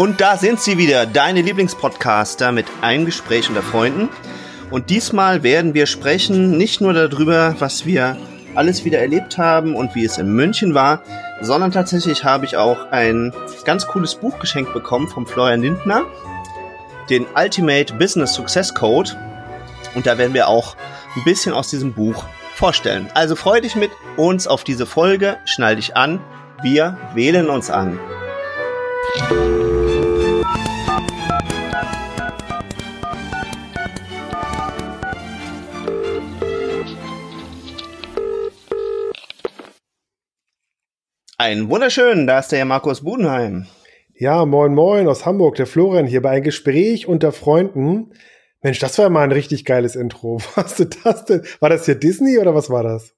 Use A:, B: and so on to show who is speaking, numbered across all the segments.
A: Und da sind sie wieder, deine Lieblingspodcaster mit einem Gespräch unter Freunden. Und diesmal werden wir sprechen nicht nur darüber, was wir alles wieder erlebt haben und wie es in München war, sondern tatsächlich habe ich auch ein ganz cooles Buch geschenkt bekommen vom Florian Lindner, den Ultimate Business Success Code. Und da werden wir auch ein bisschen aus diesem Buch vorstellen. Also freu dich mit uns auf diese Folge, schnall dich an, wir wählen uns an. Ein wunderschön, da ist der Markus Budenheim.
B: Ja, moin moin aus Hamburg, der Florian hier bei ein Gespräch unter Freunden. Mensch, das war mal ein richtig geiles Intro. Was ist das denn? War das hier Disney oder was war das?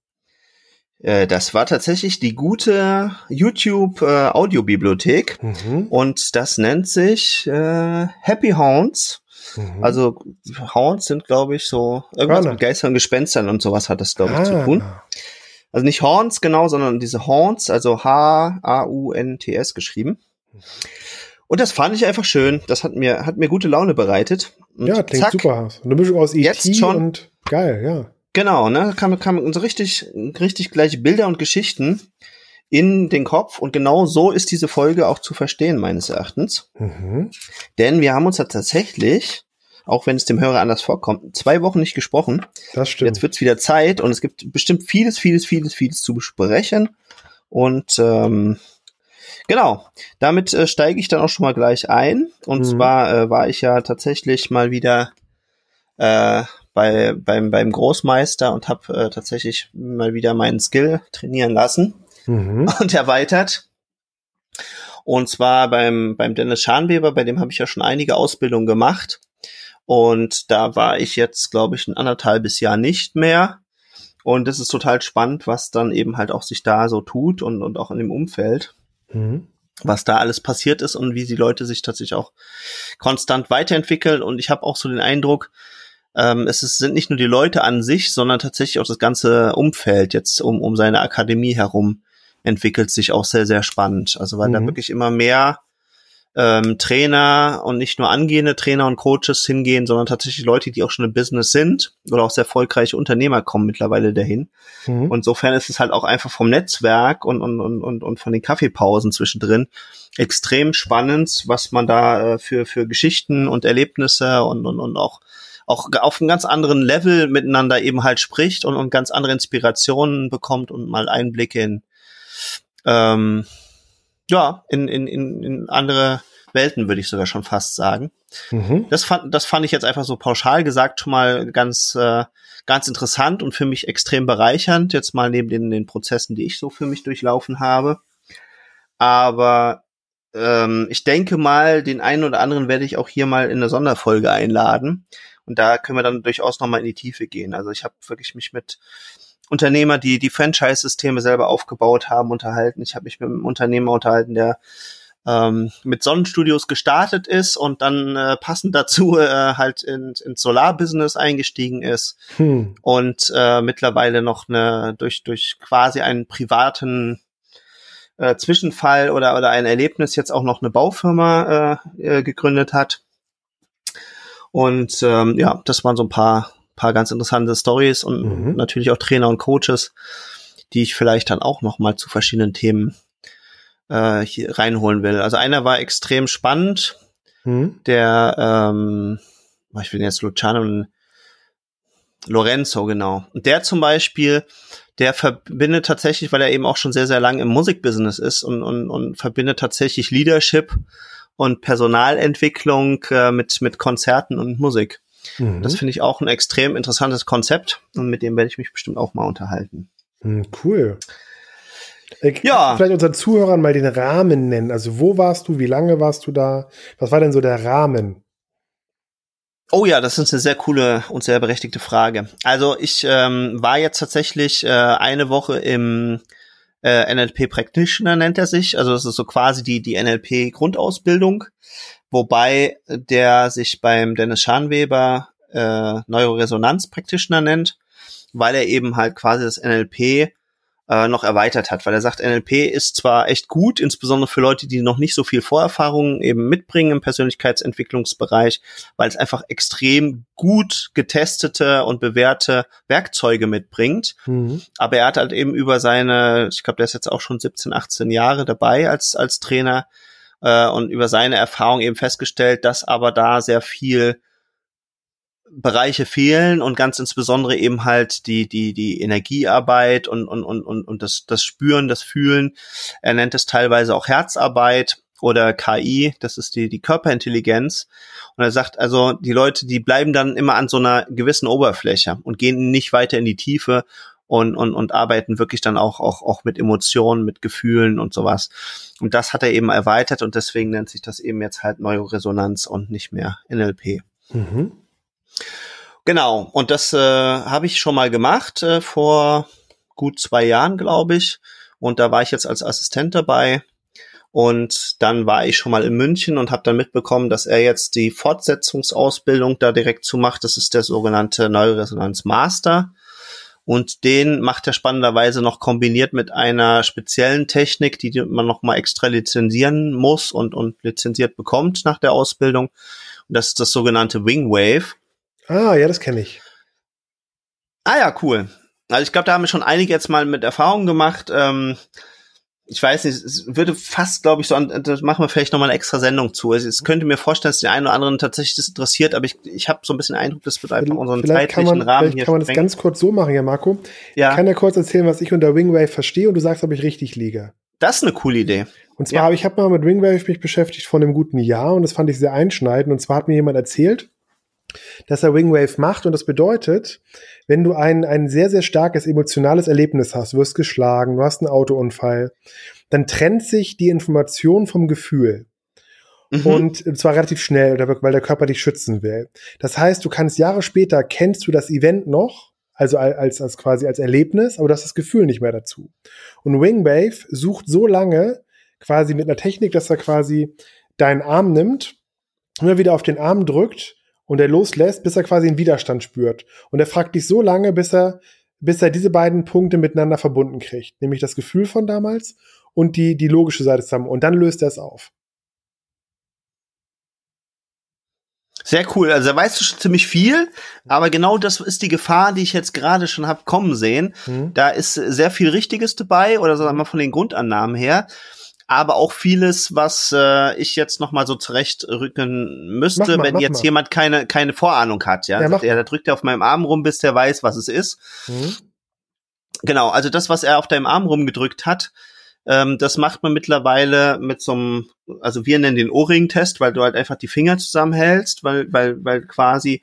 A: Äh, das war tatsächlich die gute YouTube äh, Audiobibliothek mhm. und das nennt sich äh, Happy Hounds. Mhm. Also Hounds sind, glaube ich, so irgendwas Hörner. mit Geistern, Gespenstern und sowas hat das, glaube ich, ah. zu tun. Also nicht Horns genau, sondern diese Horns, also H-A-U-N-T-S geschrieben. Und das fand ich einfach schön. Das hat mir, hat mir gute Laune bereitet.
B: Und ja, klingt zack, super. Eine Mischung aus E.T. schon, und geil, ja.
A: Genau, ne, kam, kam so richtig, richtig gleiche Bilder und Geschichten in den Kopf und genau so ist diese Folge auch zu verstehen, meines Erachtens. Mhm. Denn wir haben uns da tatsächlich auch wenn es dem Hörer anders vorkommt, zwei Wochen nicht gesprochen.
B: Das stimmt.
A: Jetzt wird's wieder Zeit und es gibt bestimmt vieles, vieles, vieles, vieles zu besprechen. Und ähm, genau, damit äh, steige ich dann auch schon mal gleich ein. Und mhm. zwar äh, war ich ja tatsächlich mal wieder äh, bei, beim, beim Großmeister und habe äh, tatsächlich mal wieder meinen Skill trainieren lassen mhm. und erweitert. Und zwar beim, beim Dennis Scharnweber, bei dem habe ich ja schon einige Ausbildungen gemacht. Und da war ich jetzt, glaube ich, ein anderthalbes Jahr nicht mehr. Und es ist total spannend, was dann eben halt auch sich da so tut und, und auch in dem Umfeld, mhm. was da alles passiert ist und wie die Leute sich tatsächlich auch konstant weiterentwickeln. Und ich habe auch so den Eindruck, ähm, es ist, sind nicht nur die Leute an sich, sondern tatsächlich auch das ganze Umfeld jetzt um, um seine Akademie herum entwickelt sich auch sehr, sehr spannend. Also weil mhm. da wirklich immer mehr ähm, Trainer und nicht nur angehende Trainer und Coaches hingehen, sondern tatsächlich Leute, die auch schon im Business sind oder auch sehr erfolgreiche Unternehmer kommen mittlerweile dahin. Mhm. Und insofern ist es halt auch einfach vom Netzwerk und, und, und, und von den Kaffeepausen zwischendrin extrem spannend, was man da äh, für, für Geschichten und Erlebnisse und, und, und auch auch auf einem ganz anderen Level miteinander eben halt spricht und, und ganz andere Inspirationen bekommt und mal Einblicke in ähm, ja, in, in, in, in andere Welten, würde ich sogar schon fast sagen. Mhm. Das, fand, das fand ich jetzt einfach so pauschal gesagt schon mal ganz, äh, ganz interessant und für mich extrem bereichernd, jetzt mal neben den, den Prozessen, die ich so für mich durchlaufen habe. Aber ähm, ich denke mal, den einen oder anderen werde ich auch hier mal in eine Sonderfolge einladen. Und da können wir dann durchaus nochmal in die Tiefe gehen. Also ich habe wirklich mich mit Unternehmer, die die Franchise-Systeme selber aufgebaut haben, unterhalten. Ich habe mich mit einem Unternehmer unterhalten, der ähm, mit Sonnenstudios gestartet ist und dann äh, passend dazu äh, halt in, ins Solarbusiness eingestiegen ist hm. und äh, mittlerweile noch eine durch durch quasi einen privaten äh, Zwischenfall oder oder ein Erlebnis jetzt auch noch eine Baufirma äh, äh, gegründet hat. Und ähm, ja, das waren so ein paar paar ganz interessante Stories und mhm. natürlich auch Trainer und Coaches, die ich vielleicht dann auch noch mal zu verschiedenen Themen äh, hier reinholen will. Also einer war extrem spannend, mhm. der, ähm, ich will jetzt Luciano Lorenzo, genau. Und der zum Beispiel, der verbindet tatsächlich, weil er eben auch schon sehr, sehr lang im Musikbusiness ist und, und, und verbindet tatsächlich Leadership und Personalentwicklung äh, mit, mit Konzerten und Musik. Mhm. Das finde ich auch ein extrem interessantes Konzept und mit dem werde ich mich bestimmt auch mal unterhalten.
B: Mhm, cool. Ich ja. Vielleicht unseren Zuhörern mal den Rahmen nennen. Also wo warst du? Wie lange warst du da? Was war denn so der Rahmen?
A: Oh ja, das ist eine sehr coole und sehr berechtigte Frage. Also ich ähm, war jetzt tatsächlich äh, eine Woche im äh, NLP Practitioner nennt er sich. Also das ist so quasi die die NLP Grundausbildung wobei der sich beim Dennis Scharnweber äh, Neuroresonanz Practitioner nennt, weil er eben halt quasi das NLP äh, noch erweitert hat, weil er sagt, NLP ist zwar echt gut, insbesondere für Leute, die noch nicht so viel Vorerfahrung eben mitbringen im Persönlichkeitsentwicklungsbereich, weil es einfach extrem gut getestete und bewährte Werkzeuge mitbringt. Mhm. Aber er hat halt eben über seine, ich glaube, der ist jetzt auch schon 17, 18 Jahre dabei als, als Trainer äh, und über seine Erfahrung eben festgestellt, dass aber da sehr viel Bereiche fehlen und ganz insbesondere eben halt die, die, die Energiearbeit und, und, und, und, und das, das Spüren, das Fühlen. Er nennt es teilweise auch Herzarbeit oder KI, das ist die, die Körperintelligenz. Und er sagt also, die Leute, die bleiben dann immer an so einer gewissen Oberfläche und gehen nicht weiter in die Tiefe und, und, und arbeiten wirklich dann auch, auch, auch mit Emotionen, mit Gefühlen und sowas. Und das hat er eben erweitert und deswegen nennt sich das eben jetzt halt Neuroresonanz und nicht mehr NLP. Mhm. Genau, und das äh, habe ich schon mal gemacht äh, vor gut zwei Jahren, glaube ich. Und da war ich jetzt als Assistent dabei. Und dann war ich schon mal in München und habe dann mitbekommen, dass er jetzt die Fortsetzungsausbildung da direkt zu macht. Das ist der sogenannte Neuroresonanz Master. Und den macht er spannenderweise noch kombiniert mit einer speziellen Technik, die man noch mal extra lizenzieren muss und, und lizenziert bekommt nach der Ausbildung. Und das ist das sogenannte Wing Wave.
B: Ah, ja, das kenne ich.
A: Ah ja, cool. Also ich glaube, da haben wir schon einige jetzt mal mit Erfahrungen gemacht. Ähm, ich weiß nicht, es würde fast, glaube ich, so, an, das machen wir vielleicht nochmal eine extra Sendung zu. Also es könnte mir vorstellen, dass den einen oder anderen tatsächlich das interessiert, aber ich, ich habe so ein bisschen Eindruck, das wird einfach unseren
B: vielleicht
A: zeitlichen
B: kann man,
A: Rahmen
B: vielleicht
A: hier
B: kann man das ganz kurz so machen, ja, Marco.
A: Ja.
B: Ich kann ja kurz erzählen, was ich unter Wingwave verstehe und du sagst, ob ich richtig liege.
A: Das ist eine coole Idee.
B: Und zwar, ja. ich habe mal mit Wingwave mich beschäftigt vor einem guten Jahr und das fand ich sehr einschneidend. Und zwar hat mir jemand erzählt, dass er Wingwave macht. Und das bedeutet, wenn du ein, ein sehr, sehr starkes emotionales Erlebnis hast, du wirst geschlagen, du hast einen Autounfall, dann trennt sich die Information vom Gefühl. Mhm. Und zwar relativ schnell, weil der Körper dich schützen will. Das heißt, du kannst Jahre später, kennst du das Event noch, also als, als quasi als Erlebnis, aber du hast das Gefühl nicht mehr dazu. Und Wingwave sucht so lange quasi mit einer Technik, dass er quasi deinen Arm nimmt, immer wieder auf den Arm drückt und er loslässt, bis er quasi einen Widerstand spürt. Und er fragt dich so lange, bis er, bis er diese beiden Punkte miteinander verbunden kriegt. Nämlich das Gefühl von damals und die, die logische Seite zusammen. Und dann löst er es auf.
A: Sehr cool. Also da weißt du schon ziemlich viel, aber genau das ist die Gefahr, die ich jetzt gerade schon hab kommen sehen. Mhm. Da ist sehr viel Richtiges dabei oder sagen wir mal von den Grundannahmen her aber auch vieles, was äh, ich jetzt noch mal so zurechtrücken müsste, mal, wenn jetzt mal. jemand keine keine Vorahnung hat, ja, ja sagt er, da drückt er auf meinem Arm rum, bis der weiß, was es ist. Mhm. Genau, also das, was er auf deinem Arm rumgedrückt hat, ähm, das macht man mittlerweile mit so einem, also wir nennen den O-Ring-Test, weil du halt einfach die Finger zusammenhältst, weil weil weil quasi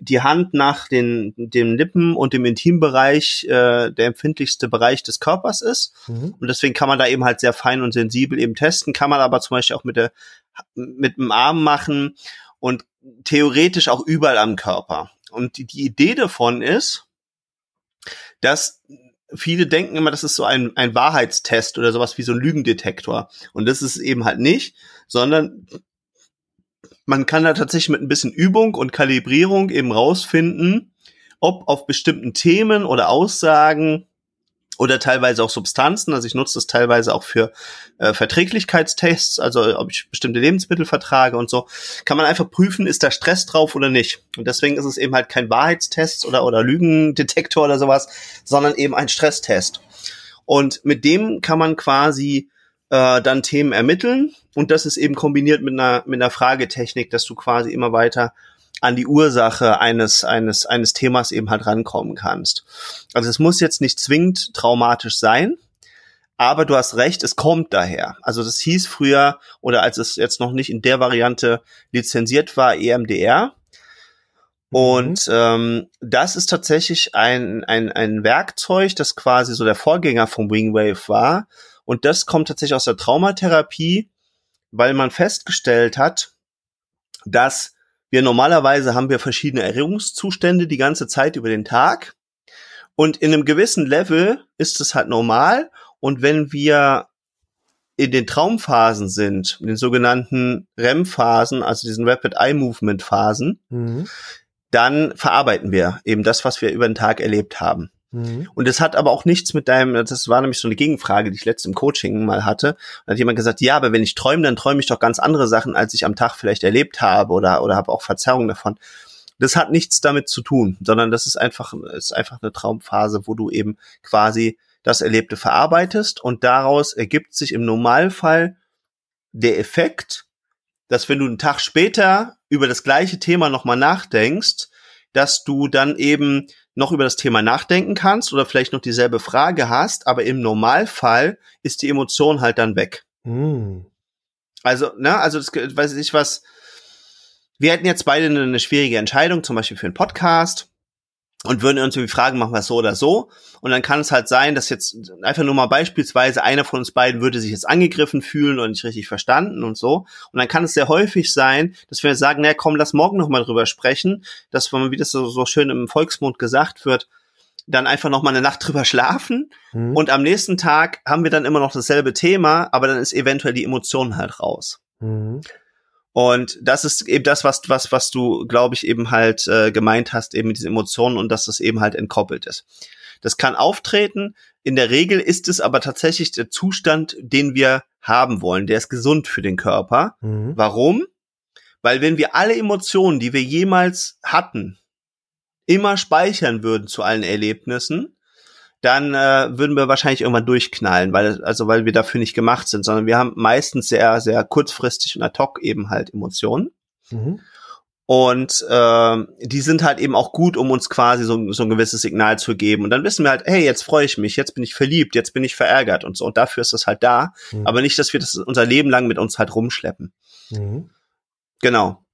A: die Hand nach den, den Lippen und dem Intimbereich äh, der empfindlichste Bereich des Körpers ist. Mhm. Und deswegen kann man da eben halt sehr fein und sensibel eben testen, kann man aber zum Beispiel auch mit der mit dem Arm machen und theoretisch auch überall am Körper. Und die, die Idee davon ist, dass viele denken immer, das ist so ein, ein Wahrheitstest oder sowas wie so ein Lügendetektor. Und das ist eben halt nicht, sondern man kann da tatsächlich mit ein bisschen Übung und Kalibrierung eben rausfinden, ob auf bestimmten Themen oder Aussagen oder teilweise auch Substanzen, also ich nutze das teilweise auch für äh, Verträglichkeitstests, also ob ich bestimmte Lebensmittel vertrage und so, kann man einfach prüfen, ist da Stress drauf oder nicht. Und deswegen ist es eben halt kein Wahrheitstest oder, oder Lügendetektor oder sowas, sondern eben ein Stresstest. Und mit dem kann man quasi äh, dann Themen ermitteln. Und das ist eben kombiniert mit einer, mit einer Fragetechnik, dass du quasi immer weiter an die Ursache eines, eines, eines Themas eben halt rankommen kannst. Also es muss jetzt nicht zwingend traumatisch sein, aber du hast recht, es kommt daher. Also das hieß früher, oder als es jetzt noch nicht in der Variante lizenziert war, EMDR. Und mhm. ähm, das ist tatsächlich ein, ein, ein Werkzeug, das quasi so der Vorgänger vom Wingwave war, und das kommt tatsächlich aus der Traumatherapie, weil man festgestellt hat, dass wir normalerweise haben wir verschiedene Erregungszustände die ganze Zeit über den Tag. Und in einem gewissen Level ist es halt normal. Und wenn wir in den Traumphasen sind, in den sogenannten REM-Phasen, also diesen Rapid Eye Movement Phasen, mhm. dann verarbeiten wir eben das, was wir über den Tag erlebt haben. Mhm. Und das hat aber auch nichts mit deinem, das war nämlich so eine Gegenfrage, die ich letztens im Coaching mal hatte. Da hat jemand gesagt, ja, aber wenn ich träume, dann träume ich doch ganz andere Sachen, als ich am Tag vielleicht erlebt habe oder, oder habe auch Verzerrungen davon. Das hat nichts damit zu tun, sondern das ist einfach, ist einfach eine Traumphase, wo du eben quasi das Erlebte verarbeitest und daraus ergibt sich im Normalfall der Effekt, dass wenn du einen Tag später über das gleiche Thema nochmal nachdenkst, dass du dann eben noch über das Thema nachdenken kannst oder vielleicht noch dieselbe Frage hast, aber im Normalfall ist die Emotion halt dann weg. Mm. Also, ne, also das weiß ich was. Wir hätten jetzt beide eine, eine schwierige Entscheidung, zum Beispiel für einen Podcast und würden uns irgendwie fragen, machen wir es so oder so. Und dann kann es halt sein, dass jetzt einfach nur mal beispielsweise einer von uns beiden würde sich jetzt angegriffen fühlen und nicht richtig verstanden und so. Und dann kann es sehr häufig sein, dass wir sagen, na komm, lass morgen noch mal drüber sprechen, dass man, wie das so, so schön im Volksmund gesagt wird, dann einfach noch mal eine Nacht drüber schlafen mhm. und am nächsten Tag haben wir dann immer noch dasselbe Thema, aber dann ist eventuell die Emotion halt raus. Mhm. Und das ist eben das, was, was, was du, glaube ich, eben halt äh, gemeint hast, eben mit diesen Emotionen und dass das eben halt entkoppelt ist. Das kann auftreten. In der Regel ist es aber tatsächlich der Zustand, den wir haben wollen. Der ist gesund für den Körper. Mhm. Warum? Weil wenn wir alle Emotionen, die wir jemals hatten, immer speichern würden zu allen Erlebnissen, dann äh, würden wir wahrscheinlich irgendwann durchknallen, weil also weil wir dafür nicht gemacht sind, sondern wir haben meistens sehr sehr kurzfristig und ad hoc eben halt Emotionen. Mhm. Und äh, die sind halt eben auch gut, um uns quasi so, so ein gewisses Signal zu geben. Und dann wissen wir halt, hey, jetzt freue ich mich, jetzt bin ich verliebt, jetzt bin ich verärgert und so. Und dafür ist das halt da. Mhm. Aber nicht, dass wir das unser Leben lang mit uns halt rumschleppen. Mhm. Genau.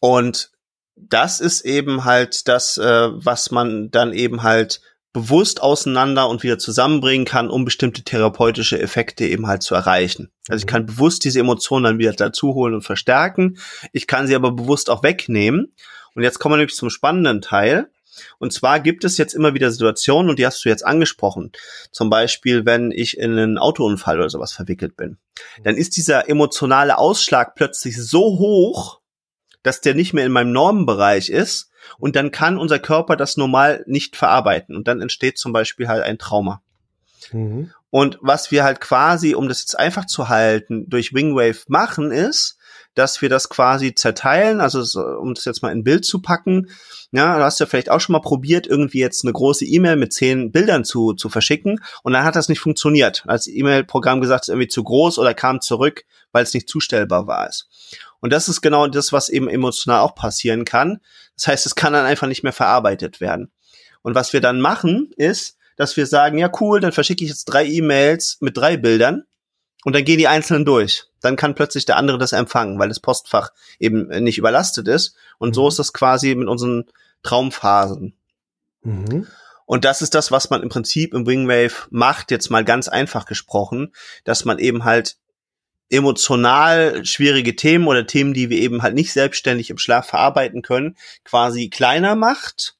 A: Und das ist eben halt das, äh, was man dann eben halt bewusst auseinander und wieder zusammenbringen kann, um bestimmte therapeutische Effekte eben halt zu erreichen. Also ich mhm. kann bewusst diese Emotionen dann wieder dazu holen und verstärken. Ich kann sie aber bewusst auch wegnehmen. Und jetzt kommen wir nämlich zum spannenden Teil. Und zwar gibt es jetzt immer wieder Situationen, und die hast du jetzt angesprochen. Zum Beispiel, wenn ich in einen Autounfall oder sowas verwickelt bin. Dann ist dieser emotionale Ausschlag plötzlich so hoch, dass der nicht mehr in meinem Normenbereich ist, und dann kann unser Körper das normal nicht verarbeiten und dann entsteht zum Beispiel halt ein Trauma. Mhm. Und was wir halt quasi, um das jetzt einfach zu halten, durch Wingwave machen, ist, dass wir das quasi zerteilen, also um das jetzt mal in Bild zu packen. Ja, du hast ja vielleicht auch schon mal probiert, irgendwie jetzt eine große E-Mail mit zehn Bildern zu, zu verschicken und dann hat das nicht funktioniert. Als E-Mail-Programm gesagt, es ist irgendwie zu groß oder kam zurück, weil es nicht zustellbar war. Und das ist genau das, was eben emotional auch passieren kann. Das heißt, es kann dann einfach nicht mehr verarbeitet werden. Und was wir dann machen, ist, dass wir sagen, ja cool, dann verschicke ich jetzt drei E-Mails mit drei Bildern und dann gehen die einzelnen durch. Dann kann plötzlich der andere das empfangen, weil das Postfach eben nicht überlastet ist. Und mhm. so ist das quasi mit unseren Traumphasen. Mhm. Und das ist das, was man im Prinzip im Wingwave macht, jetzt mal ganz einfach gesprochen, dass man eben halt emotional schwierige Themen oder Themen, die wir eben halt nicht selbstständig im Schlaf verarbeiten können, quasi kleiner macht.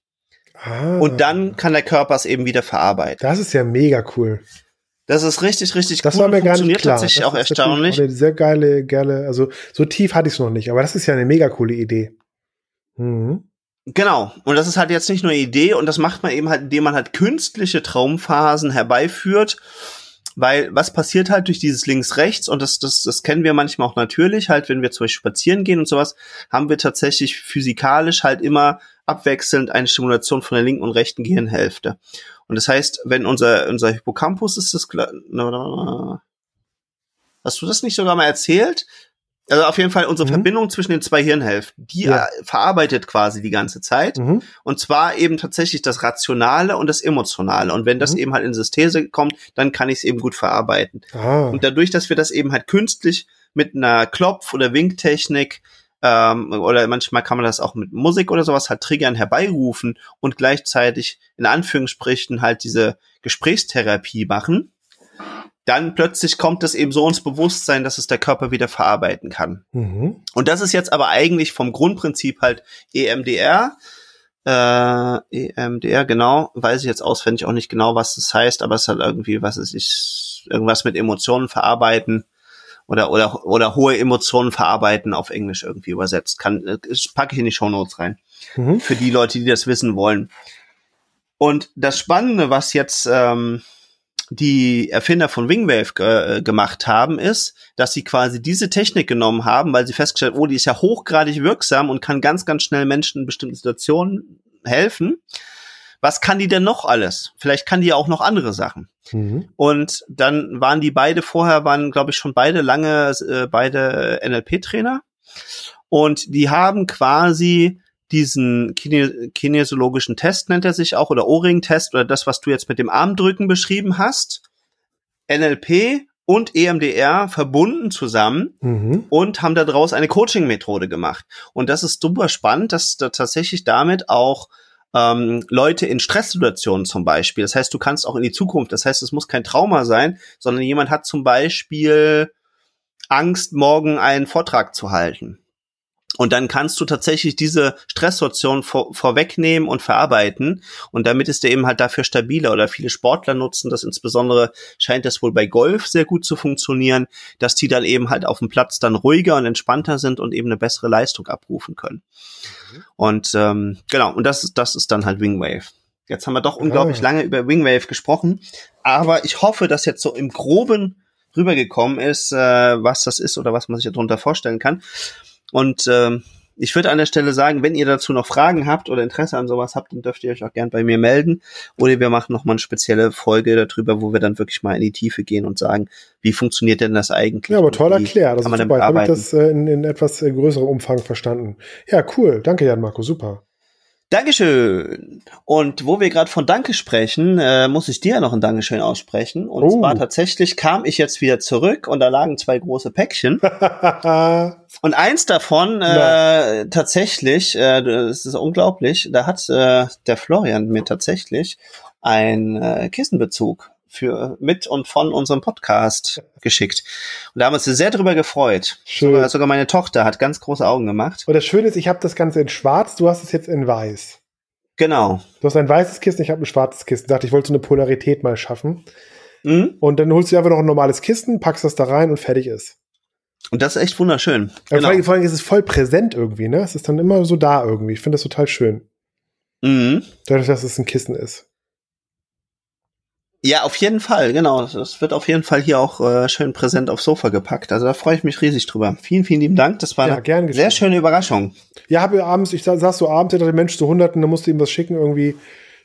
A: Ah. Und dann kann der Körper es eben wieder verarbeiten.
B: Das ist ja mega cool.
A: Das ist richtig, richtig
B: das cool. Das war mir gar nicht klar.
A: tatsächlich
B: das
A: auch erstaunlich.
B: Eine sehr geile, geile, also so tief hatte ich es noch nicht, aber das ist ja eine mega coole Idee.
A: Mhm. Genau. Und das ist halt jetzt nicht nur eine Idee und das macht man eben halt, indem man halt künstliche Traumphasen herbeiführt weil was passiert halt durch dieses links-rechts und das, das, das kennen wir manchmal auch natürlich, halt, wenn wir zum Beispiel spazieren gehen und sowas, haben wir tatsächlich physikalisch halt immer abwechselnd eine Stimulation von der linken und rechten Gehirnhälfte. Und das heißt, wenn unser, unser Hippocampus ist das, hast du das nicht sogar mal erzählt? Also auf jeden Fall unsere mhm. Verbindung zwischen den zwei Hirnhälften, die ja. verarbeitet quasi die ganze Zeit. Mhm. Und zwar eben tatsächlich das Rationale und das Emotionale. Und wenn das mhm. eben halt in Systese kommt, dann kann ich es eben gut verarbeiten. Ah. Und dadurch, dass wir das eben halt künstlich mit einer Klopf- oder Winktechnik ähm, oder manchmal kann man das auch mit Musik oder sowas halt triggern, herbeirufen und gleichzeitig in Anführungsstrichen halt diese Gesprächstherapie machen, dann plötzlich kommt es eben so ins Bewusstsein, dass es der Körper wieder verarbeiten kann. Mhm. Und das ist jetzt aber eigentlich vom Grundprinzip halt EMDR. Äh, EMDR, genau, weiß ich jetzt auswendig auch nicht genau, was das heißt, aber es hat irgendwie, was ist ich, irgendwas mit Emotionen verarbeiten oder, oder, oder hohe Emotionen verarbeiten auf Englisch irgendwie übersetzt. Kann, das packe ich in die Show Notes rein. Mhm. Für die Leute, die das wissen wollen. Und das Spannende, was jetzt ähm, die Erfinder von Wingwave äh, gemacht haben, ist, dass sie quasi diese Technik genommen haben, weil sie festgestellt, oh, die ist ja hochgradig wirksam und kann ganz, ganz schnell Menschen in bestimmten Situationen helfen. Was kann die denn noch alles? Vielleicht kann die ja auch noch andere Sachen. Mhm. Und dann waren die beide vorher, waren, glaube ich, schon beide lange, äh, beide NLP-Trainer. Und die haben quasi diesen kine kinesiologischen Test nennt er sich auch oder O-Ring-Test oder das, was du jetzt mit dem Armdrücken beschrieben hast, NLP und EMDR verbunden zusammen mhm. und haben daraus eine Coaching-Methode gemacht. Und das ist super spannend, dass da tatsächlich damit auch ähm, Leute in Stresssituationen zum Beispiel, das heißt, du kannst auch in die Zukunft, das heißt, es muss kein Trauma sein, sondern jemand hat zum Beispiel Angst, morgen einen Vortrag zu halten und dann kannst du tatsächlich diese Stresssituation vor, vorwegnehmen und verarbeiten. Und damit ist der eben halt dafür stabiler. Oder viele Sportler nutzen das insbesondere, scheint das wohl bei Golf sehr gut zu funktionieren, dass die dann eben halt auf dem Platz dann ruhiger und entspannter sind und eben eine bessere Leistung abrufen können. Mhm. Und ähm, genau, und das ist, das ist dann halt Wingwave. Jetzt haben wir doch unglaublich ah. lange über Wingwave gesprochen. Aber ich hoffe, dass jetzt so im Groben rübergekommen ist, äh, was das ist oder was man sich darunter vorstellen kann. Und ähm, ich würde an der Stelle sagen, wenn ihr dazu noch Fragen habt oder Interesse an sowas habt, dann dürft ihr euch auch gern bei mir melden. Oder wir machen noch mal eine spezielle Folge darüber, wo wir dann wirklich mal in die Tiefe gehen und sagen, wie funktioniert denn das eigentlich?
B: Ja, aber toll erklärt. Das ist super. Habe ich das äh, in, in etwas äh, größerem Umfang verstanden. Ja, cool. Danke, Jan Marco. Super.
A: Dankeschön. Und wo wir gerade von Danke sprechen, äh, muss ich dir noch ein Dankeschön aussprechen. Und oh. zwar tatsächlich kam ich jetzt wieder zurück und da lagen zwei große Päckchen. und eins davon äh, tatsächlich, äh, das ist unglaublich, da hat äh, der Florian mir tatsächlich ein äh, Kissenbezug für mit und von unserem Podcast geschickt. Und da haben wir uns sehr drüber gefreut. Schön. Sogar, sogar meine Tochter hat ganz große Augen gemacht.
B: Und das Schöne ist, ich habe das Ganze in schwarz, du hast es jetzt in weiß.
A: Genau.
B: Du hast ein weißes Kissen, ich habe ein schwarzes Kissen. Ich dachte, ich wollte so eine Polarität mal schaffen. Mhm. Und dann holst du einfach noch ein normales Kissen, packst das da rein und fertig ist.
A: Und das ist echt wunderschön.
B: Genau. Vor, allem, vor allem ist es voll präsent irgendwie, ne? Es ist dann immer so da irgendwie. Ich finde das total schön. Mhm. Dadurch, dass es ein Kissen ist.
A: Ja, auf jeden Fall, genau. Das wird auf jeden Fall hier auch äh, schön präsent aufs Sofa gepackt. Also da freue ich mich riesig drüber. Vielen, vielen lieben Dank. Das war ja, eine sehr schöne Überraschung.
B: Ja, habe abends, ich saß so abends hinter dem Mensch zu Hunderten, da musste ihm was schicken irgendwie.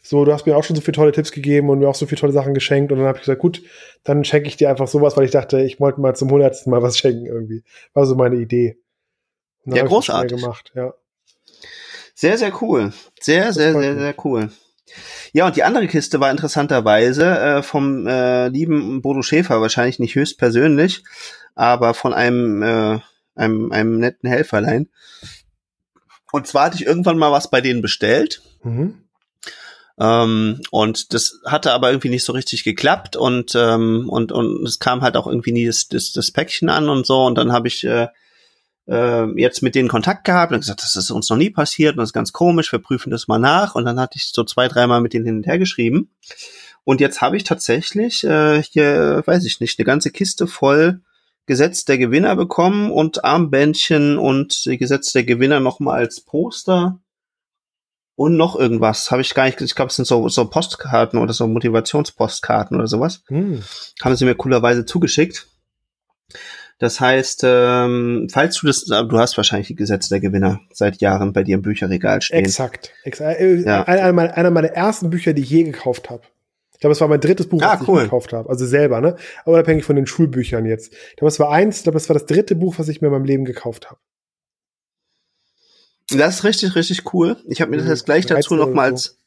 B: So, du hast mir auch schon so viele tolle Tipps gegeben und mir auch so viele tolle Sachen geschenkt. Und dann habe ich gesagt, gut, dann schenke ich dir einfach sowas, weil ich dachte, ich wollte mal zum hundertsten Mal was schenken irgendwie. War so meine Idee.
A: Ja, großartig.
B: Gemacht, ja.
A: Sehr, sehr cool. Sehr, sehr, sehr, sehr cool. Ja, und die andere Kiste war interessanterweise äh, vom äh, lieben Bodo Schäfer, wahrscheinlich nicht höchstpersönlich, aber von einem, äh, einem, einem netten Helferlein. Und zwar hatte ich irgendwann mal was bei denen bestellt. Mhm. Ähm, und das hatte aber irgendwie nicht so richtig geklappt und ähm, und und es kam halt auch irgendwie nie das, das, das Päckchen an und so und dann habe ich äh, äh, jetzt mit denen Kontakt gehabt und gesagt, das ist uns noch nie passiert und das ist ganz komisch, wir prüfen das mal nach. Und dann hatte ich so zwei, dreimal mit denen hin und her geschrieben. Und jetzt habe ich tatsächlich äh, hier, weiß ich nicht, eine ganze Kiste voll Gesetz der Gewinner bekommen und Armbändchen und Gesetz der Gewinner nochmal als Poster und noch irgendwas. Habe ich gar nicht, ich glaube, es sind so, so Postkarten oder so Motivationspostkarten oder sowas. Hm. Haben sie mir coolerweise zugeschickt. Das heißt, ähm, falls du das, du hast wahrscheinlich die Gesetze der Gewinner seit Jahren bei dir im Bücherregal stehen.
B: Exakt. exakt. Äh, ja. Einer, meiner, einer meiner ersten Bücher, die ich je gekauft habe. Ich glaube, es war mein drittes Buch, ah, was cool. ich gekauft habe. Also selber, ne? Aber unabhängig von den Schulbüchern jetzt. Ich glaube, es war eins, ich glaube, es war das dritte Buch, was ich mir in meinem Leben gekauft habe.
A: Das ist richtig, richtig cool. Ich habe mir das mhm. jetzt gleich dazu noch mal als,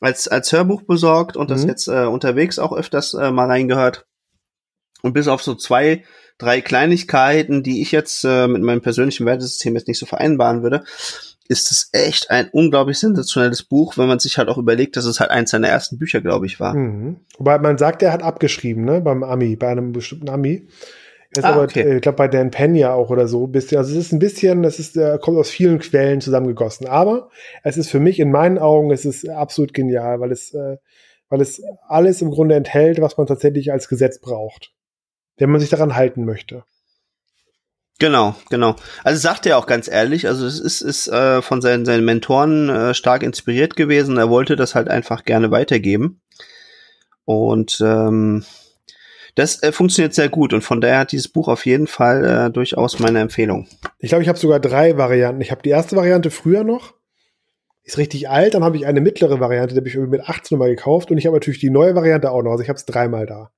A: als, als Hörbuch besorgt und mhm. das jetzt äh, unterwegs auch öfters äh, mal reingehört. Und bis auf so zwei drei Kleinigkeiten, die ich jetzt äh, mit meinem persönlichen Wertesystem jetzt nicht so vereinbaren würde, ist es echt ein unglaublich sensationelles Buch, wenn man sich halt auch überlegt, dass es halt eins seiner ersten Bücher, glaube ich, war. Mhm.
B: Wobei man sagt, er hat abgeschrieben, ne, beim Ami, bei einem bestimmten Ami. Jetzt ah, aber, okay. Äh, ich glaube, bei Dan Pena auch oder so. Bisschen, also es ist ein bisschen, es ist, äh, kommt aus vielen Quellen zusammengegossen. Aber es ist für mich in meinen Augen, es ist absolut genial, weil es, äh, weil es alles im Grunde enthält, was man tatsächlich als Gesetz braucht wenn man sich daran halten möchte.
A: Genau, genau. Also sagt er auch ganz ehrlich, also es ist, ist äh, von seinen, seinen Mentoren äh, stark inspiriert gewesen. Er wollte das halt einfach gerne weitergeben. Und ähm, das äh, funktioniert sehr gut und von daher hat dieses Buch auf jeden Fall äh, durchaus meine Empfehlung.
B: Ich glaube, ich habe sogar drei Varianten. Ich habe die erste Variante früher noch. Ist richtig alt, dann habe ich eine mittlere Variante, die habe ich irgendwie mit 18 mal gekauft und ich habe natürlich die neue Variante auch noch. Also ich habe es dreimal da.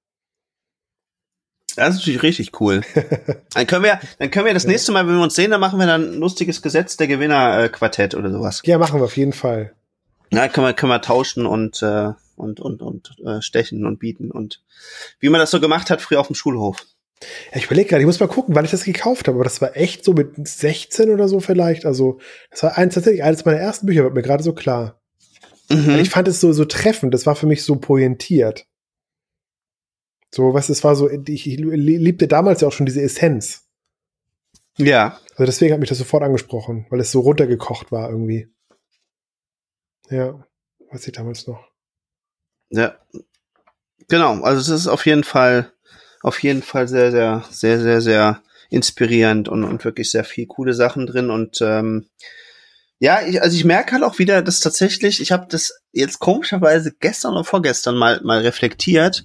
A: Das ist natürlich richtig cool. dann können wir, dann können wir das nächste Mal, wenn wir uns sehen, dann machen wir dann ein lustiges Gesetz der Gewinner äh, Quartett oder sowas.
B: Ja, machen wir auf jeden Fall.
A: Na, können wir, können wir tauschen und äh, und und und äh, stechen und bieten und wie man das so gemacht hat früher auf dem Schulhof.
B: Ja, ich überlege gerade, ich muss mal gucken, wann ich das gekauft habe, aber das war echt so mit 16 oder so vielleicht. Also, das war eins tatsächlich eines meiner ersten Bücher, wird mir gerade so klar. Mhm. Ich fand es so, so treffend, das war für mich so pointiert. So, was, es war so, ich, liebte damals ja auch schon diese Essenz.
A: Ja.
B: Also deswegen hat mich das sofort angesprochen, weil es so runtergekocht war irgendwie. Ja, weiß ich damals noch.
A: Ja. Genau, also es ist auf jeden Fall, auf jeden Fall sehr, sehr, sehr, sehr, sehr inspirierend und, und wirklich sehr viel coole Sachen drin und ähm, ja, ich, also ich merke halt auch wieder, dass tatsächlich, ich habe das jetzt komischerweise gestern oder vorgestern mal mal reflektiert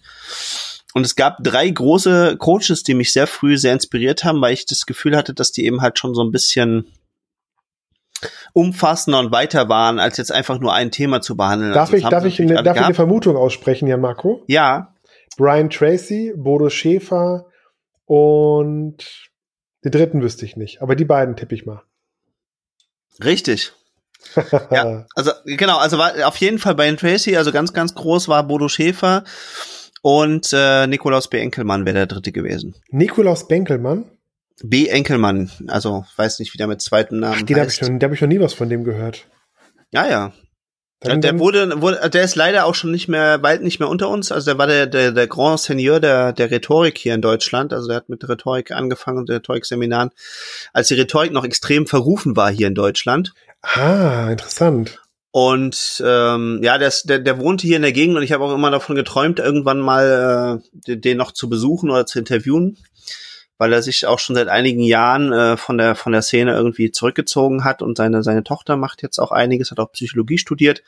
A: und es gab drei große Coaches, die mich sehr früh sehr inspiriert haben, weil ich das Gefühl hatte, dass die eben halt schon so ein bisschen umfassender und weiter waren, als jetzt einfach nur ein Thema zu behandeln.
B: Darf
A: also
B: ich, darf ich, eine, darf ich eine Vermutung aussprechen, Jan Marco?
A: Ja.
B: Brian Tracy, Bodo Schäfer und den dritten wüsste ich nicht, aber die beiden tippe ich mal.
A: Richtig. ja, also genau, also war auf jeden Fall Brian Tracy, also ganz, ganz groß war Bodo Schäfer und äh, Nikolaus B. Enkelmann wäre der dritte gewesen.
B: Nikolaus Benkelmann?
A: B. Enkelmann, also weiß nicht, wie der mit zweiten Namen
B: Ach, den heißt. Hab ich, noch, hab ich noch nie was von dem gehört.
A: Ja, ja. Dann, der, der wurde, wurde, der ist leider auch schon nicht mehr, bald nicht mehr unter uns. Also der war der, der, der Grand Seigneur der, der Rhetorik hier in Deutschland. Also der hat mit Rhetorik angefangen und Rhetorikseminaren, als die Rhetorik noch extrem verrufen war hier in Deutschland.
B: Ah, interessant.
A: Und ähm, ja, der, der, der wohnte hier in der Gegend und ich habe auch immer davon geträumt, irgendwann mal äh, den, den noch zu besuchen oder zu interviewen weil er sich auch schon seit einigen Jahren äh, von der von der Szene irgendwie zurückgezogen hat und seine seine Tochter macht jetzt auch einiges, hat auch Psychologie studiert.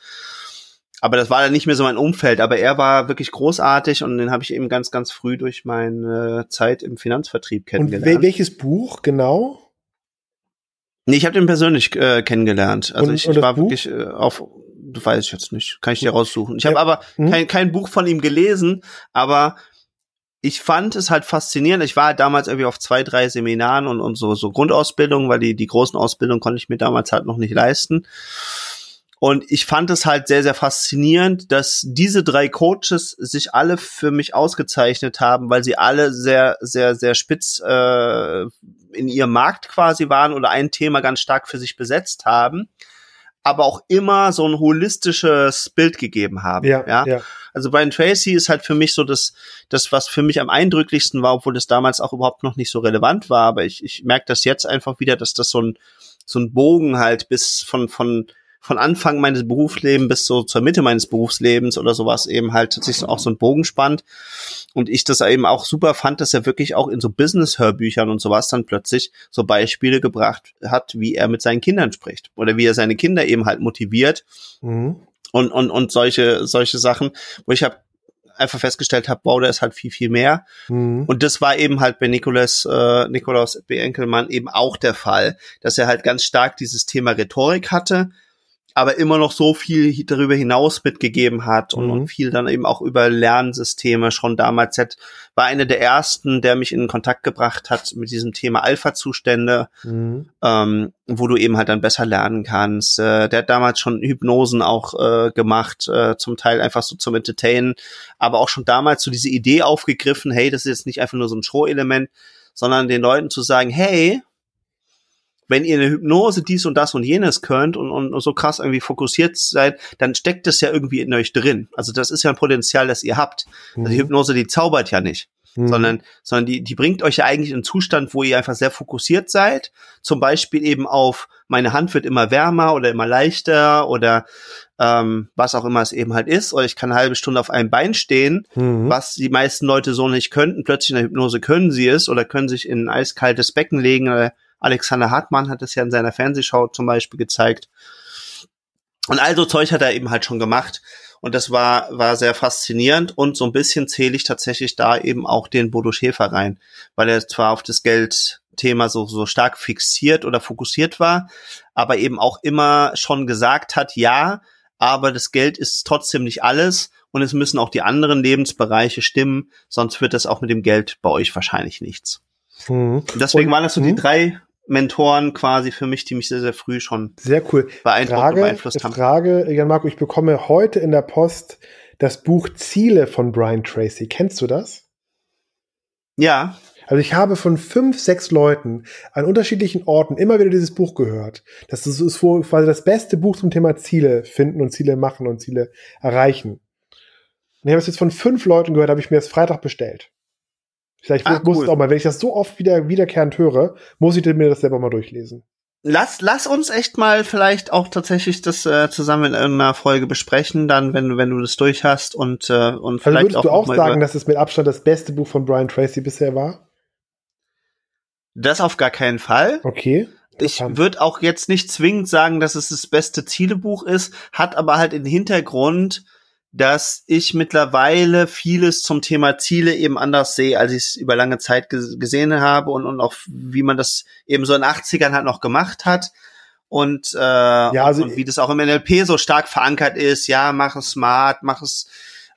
A: Aber das war dann nicht mehr so mein Umfeld. Aber er war wirklich großartig und den habe ich eben ganz, ganz früh durch meine Zeit im Finanzvertrieb kennengelernt.
B: Und welches Buch genau?
A: Nee, ich habe den persönlich äh, kennengelernt. Also und, ich, ich war Buch? wirklich äh, auf, du weiß ich jetzt nicht, kann ich dir raussuchen. Ich habe aber hm? kein, kein Buch von ihm gelesen, aber ich fand es halt faszinierend. Ich war halt damals irgendwie auf zwei, drei Seminaren und, und so, so Grundausbildung, weil die, die großen Ausbildungen konnte ich mir damals halt noch nicht leisten. Und ich fand es halt sehr, sehr faszinierend, dass diese drei Coaches sich alle für mich ausgezeichnet haben, weil sie alle sehr, sehr, sehr spitz äh, in ihrem Markt quasi waren oder ein Thema ganz stark für sich besetzt haben aber auch immer so ein holistisches Bild gegeben haben. Ja, ja? ja. Also Brian Tracy ist halt für mich so das, das, was für mich am eindrücklichsten war, obwohl das damals auch überhaupt noch nicht so relevant war. Aber ich, ich merke das jetzt einfach wieder, dass das so ein, so ein Bogen halt bis von, von von Anfang meines Berufslebens bis so zur Mitte meines Berufslebens oder sowas eben halt sich auch so ein Bogen spannt. Und ich das eben auch super fand, dass er wirklich auch in so Business-Hörbüchern und sowas dann plötzlich so Beispiele gebracht hat, wie er mit seinen Kindern spricht oder wie er seine Kinder eben halt motiviert. Mhm. Und, und, und solche, solche Sachen, wo ich habe einfach festgestellt habe, wow, da ist halt viel, viel mehr. Mhm. Und das war eben halt bei Nikolaus, äh, Nikolaus B. Enkelmann eben auch der Fall, dass er halt ganz stark dieses Thema Rhetorik hatte, aber immer noch so viel darüber hinaus mitgegeben hat und, mhm. und viel dann eben auch über Lernsysteme schon damals hat, war einer der ersten, der mich in Kontakt gebracht hat mit diesem Thema Alpha-Zustände, mhm. ähm, wo du eben halt dann besser lernen kannst. Äh, der hat damals schon Hypnosen auch äh, gemacht, äh, zum Teil einfach so zum Entertainen, aber auch schon damals so diese Idee aufgegriffen, hey, das ist jetzt nicht einfach nur so ein Show-Element, sondern den Leuten zu sagen, hey, wenn ihr eine Hypnose dies und das und jenes könnt und, und so krass irgendwie fokussiert seid, dann steckt das ja irgendwie in euch drin. Also das ist ja ein Potenzial, das ihr habt. Also die mhm. Hypnose, die zaubert ja nicht. mhm. sondern, sondern die, die bringt euch ja eigentlich in einen Zustand, wo ihr einfach sehr fokussiert seid. Zum Beispiel eben auf, meine Hand wird immer wärmer oder immer leichter oder ähm, was auch immer es eben halt ist. Oder ich kann eine halbe Stunde auf einem Bein stehen, mhm. was die meisten Leute so nicht könnten. Plötzlich in der Hypnose können sie es oder können sich in ein eiskaltes Becken legen. Alexander Hartmann hat es ja in seiner Fernsehshow zum Beispiel gezeigt. Und all so Zeug hat er eben halt schon gemacht. Und das war, war sehr faszinierend. Und so ein bisschen zähle ich tatsächlich da eben auch den Bodo Schäfer rein, weil er zwar auf das Geldthema so, so stark fixiert oder fokussiert war, aber eben auch immer schon gesagt hat, ja, aber das Geld ist trotzdem nicht alles und es müssen auch die anderen Lebensbereiche stimmen, sonst wird das auch mit dem Geld bei euch wahrscheinlich nichts. Mhm. Deswegen und, waren das so die mhm. drei Mentoren quasi für mich, die mich sehr, sehr früh schon
B: sehr cool. beeindruckt Frage, und beeinflusst haben. Frage, Jan Marco, ich bekomme heute in der Post das Buch Ziele von Brian Tracy. Kennst du das?
A: Ja.
B: Also ich habe von fünf, sechs Leuten an unterschiedlichen Orten immer wieder dieses Buch gehört. Das ist quasi das beste Buch zum Thema Ziele finden und Ziele machen und Ziele erreichen. Und ich habe es jetzt von fünf Leuten gehört, habe ich mir das Freitag bestellt. Vielleicht ah, muss cool. es auch mal, wenn ich das so oft wieder wiederkehrend höre, muss ich mir das selber mal durchlesen.
A: Lass, lass uns echt mal vielleicht auch tatsächlich das äh, zusammen in irgendeiner Folge besprechen, dann, wenn du, wenn du das durch hast und, äh, und also
B: vielleicht würdest auch. Würdest du auch sagen, dass es mit Abstand das beste Buch von Brian Tracy bisher war?
A: Das auf gar keinen Fall.
B: Okay.
A: Ich würde auch jetzt nicht zwingend sagen, dass es das beste Zielebuch ist, hat aber halt den Hintergrund, dass ich mittlerweile vieles zum Thema Ziele eben anders sehe, als ich es über lange Zeit gesehen habe und, und auch wie man das eben so in den 80ern halt noch gemacht hat. Und, äh, ja, also und wie das auch im NLP so stark verankert ist, ja, mach es smart, mach es